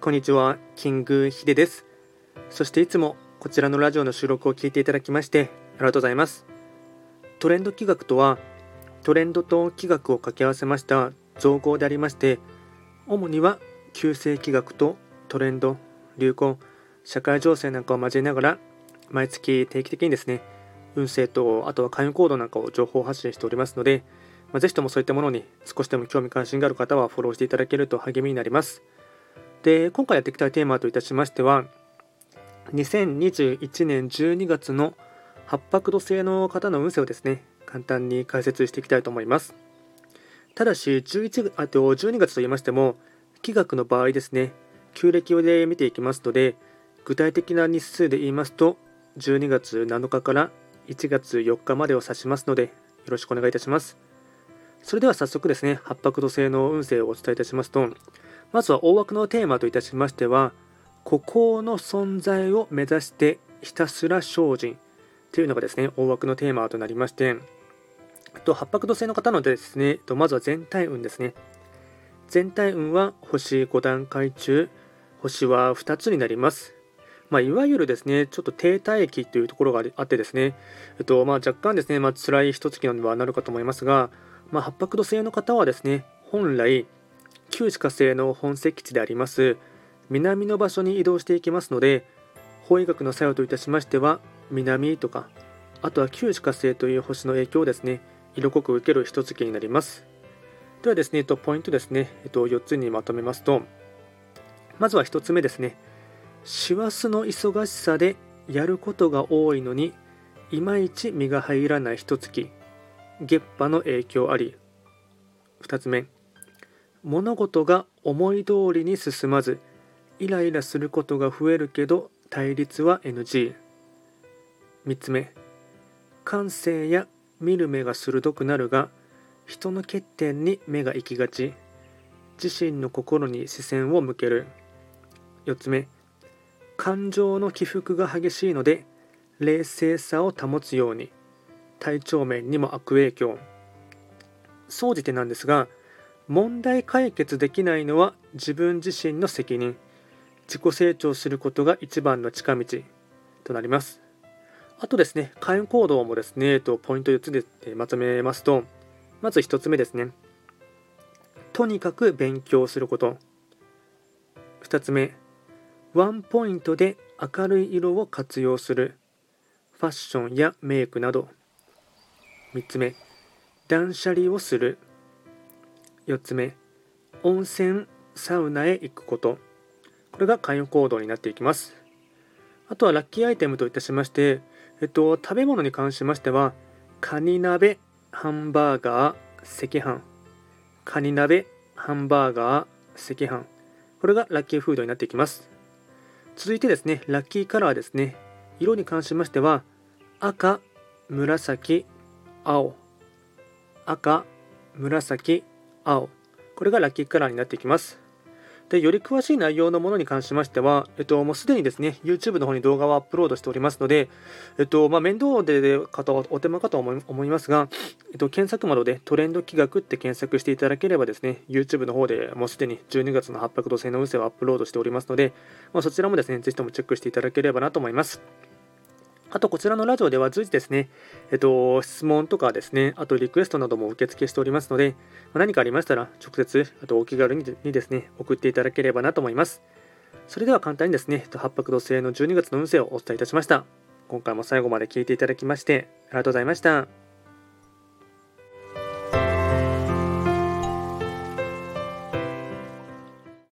こんにちは、キングヒデです。そしていつもこちらのラジオの収録を聞いていただきましてありがとうございます。トレンド企画とは、トレンドと企画を掛け合わせました造語でありまして、主には旧世企画とトレンド、流行、社会情勢なんかを交えながら、毎月定期的にですね、運勢とあとは会員コードなんかを情報発信しておりますので、まあ、ぜひともそういったものに少しでも興味関心がある方はフォローしていただけると励みになります。で、今回やっていきたいテーマといたしましては、2021年12月の八白土星の方の運勢をですね、簡単に解説していきたいと思います。ただし、11あと12月と言いましても、気学の場合ですね、旧暦で見ていきますので、具体的な日数で言いますと、12月7日から1月4日までを指しますので、よろしくお願いいたします。それでは早速ですね、八白土星の運勢をお伝えいたしますと、まずは大枠のテーマといたしましては、孤高の存在を目指してひたすら精進というのがですね、大枠のテーマとなりまして、と八白土星の方のですね、まずは全体運ですね。全体運は星5段階中、星は2つになります。まあ、いわゆるですね、ちょっと停滞期というところがあってですね、えっとまあ、若干ですね、まあ辛い一月なのではなるかと思いますが、まあ、八白土星の方はですね、本来、旧歯科星の本石地であります。南の場所に移動していきますので法医学の作用といたしましては南とかあとは旧歯科星という星の影響をですね色濃く受ける一月になります。ではですね、ポイントですね、えっと、4つにまとめますとまずは1つ目ですね。師走の忙しさでやることが多いのにいまいち身が入らない一月月波の影響あり。2つ目。物事が思い通りに進まずイライラすることが増えるけど対立は NG3 つ目感性や見る目が鋭くなるが人の欠点に目が行きがち。自身の心に視線を向ける。4つ目感情の起伏が激しいので冷静さを保つように。体調面にも悪影響。総じてなんですが問題解決できないのは自分自身の責任。自己成長することが一番の近道となります。あとですね会員行動もですねとポイント4つでまとめますとまず1つ目ですね。とにかく勉強すること。2つ目ワンポイントで明るい色を活用する。ファッションやメイクなど。3つ目断捨離をする。4つ目。温泉サウナへ行くこと。これが関与行動になっていきます。あとはラッキーアイテムといたしまして、えっと、食べ物に関しましてはカニ鍋ハンバーガー赤飯。カニ鍋ハンバーガー赤飯。これがラッキーフードになっていきます。続いてですねラッキーカラーですね。色に関しましては赤紫青。赤紫青これがラッキーカラーになっていきますでより詳しい内容のものに関しましては、えっと、もうすでにですね、YouTube の方に動画をアップロードしておりますので、えっと、まあ、面倒で方はお手間かと思いますが、えっと、検索窓でトレンド企画って検索していただければですね、YouTube の方でもうすでに12月の八白土星の運勢をアップロードしておりますので、まあ、そちらもですね、ぜひともチェックしていただければなと思います。あと、こちらのラジオでは随時ですね、えっと、質問とかですね、あとリクエストなども受付しておりますので、何かありましたら、直接、あとお気軽にですね、送っていただければなと思います。それでは簡単にですね、八白土星の12月の運勢をお伝えいたしました。今回も最後まで聞いていただきまして、ありがとうございました。